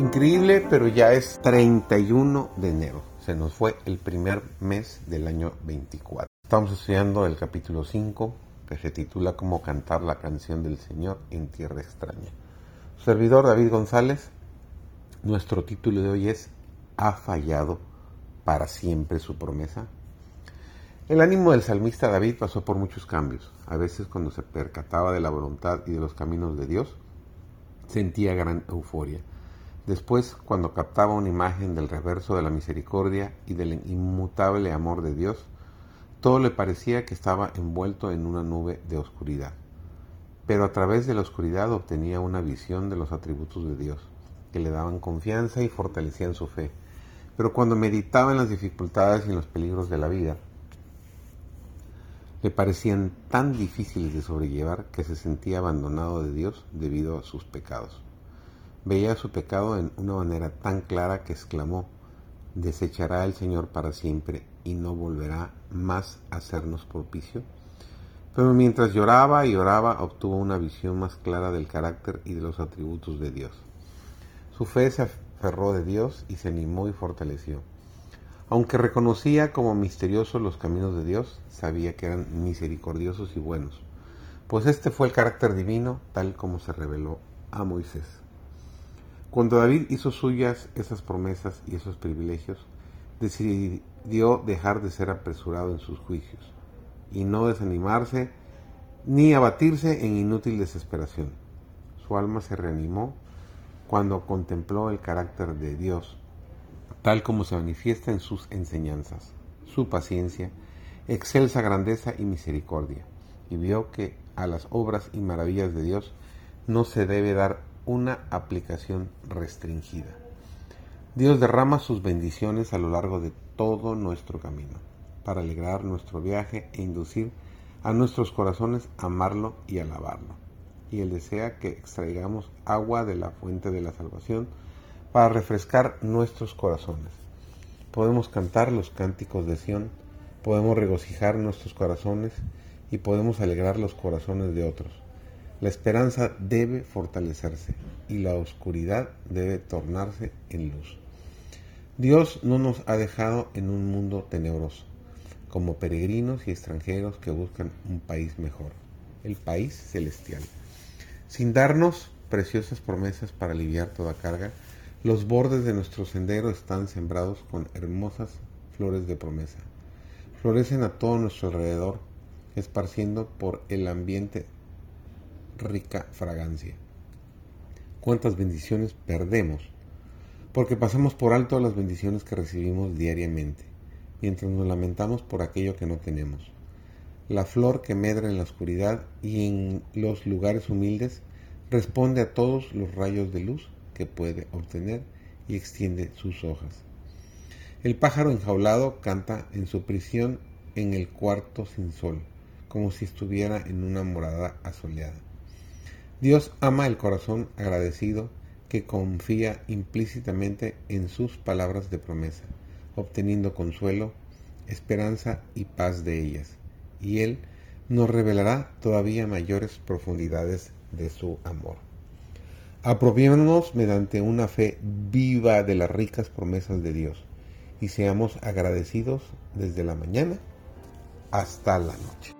Increíble, pero ya es 31 de enero. Se nos fue el primer mes del año 24. Estamos estudiando el capítulo 5, que se titula Cómo cantar la canción del Señor en tierra extraña. servidor David González, nuestro título de hoy es ¿Ha fallado para siempre su promesa? El ánimo del salmista David pasó por muchos cambios. A veces cuando se percataba de la voluntad y de los caminos de Dios, sentía gran euforia. Después, cuando captaba una imagen del reverso de la misericordia y del inmutable amor de Dios, todo le parecía que estaba envuelto en una nube de oscuridad. Pero a través de la oscuridad obtenía una visión de los atributos de Dios, que le daban confianza y fortalecían su fe. Pero cuando meditaba en las dificultades y en los peligros de la vida, le parecían tan difíciles de sobrellevar que se sentía abandonado de Dios debido a sus pecados. Veía su pecado en una manera tan clara que exclamó, ¿desechará el Señor para siempre y no volverá más a hacernos propicio? Pero mientras lloraba y oraba obtuvo una visión más clara del carácter y de los atributos de Dios. Su fe se aferró de Dios y se animó y fortaleció. Aunque reconocía como misteriosos los caminos de Dios, sabía que eran misericordiosos y buenos, pues este fue el carácter divino tal como se reveló a Moisés. Cuando David hizo suyas esas promesas y esos privilegios, decidió dejar de ser apresurado en sus juicios y no desanimarse ni abatirse en inútil desesperación. Su alma se reanimó cuando contempló el carácter de Dios, tal como se manifiesta en sus enseñanzas, su paciencia, excelsa grandeza y misericordia, y vio que a las obras y maravillas de Dios no se debe dar una aplicación restringida. Dios derrama sus bendiciones a lo largo de todo nuestro camino, para alegrar nuestro viaje e inducir a nuestros corazones a amarlo y alabarlo. Y Él desea que extraigamos agua de la fuente de la salvación para refrescar nuestros corazones. Podemos cantar los cánticos de Sión, podemos regocijar nuestros corazones y podemos alegrar los corazones de otros la esperanza debe fortalecerse y la oscuridad debe tornarse en luz. Dios no nos ha dejado en un mundo tenebroso, como peregrinos y extranjeros que buscan un país mejor, el país celestial. Sin darnos preciosas promesas para aliviar toda carga, los bordes de nuestro sendero están sembrados con hermosas flores de promesa. Florecen a todo nuestro alrededor, esparciendo por el ambiente rica fragancia. ¿Cuántas bendiciones perdemos? Porque pasamos por alto las bendiciones que recibimos diariamente, mientras nos lamentamos por aquello que no tenemos. La flor que medra en la oscuridad y en los lugares humildes responde a todos los rayos de luz que puede obtener y extiende sus hojas. El pájaro enjaulado canta en su prisión en el cuarto sin sol, como si estuviera en una morada asoleada. Dios ama el corazón agradecido que confía implícitamente en sus palabras de promesa, obteniendo consuelo, esperanza y paz de ellas. Y Él nos revelará todavía mayores profundidades de su amor. Apropiémonos mediante una fe viva de las ricas promesas de Dios y seamos agradecidos desde la mañana hasta la noche.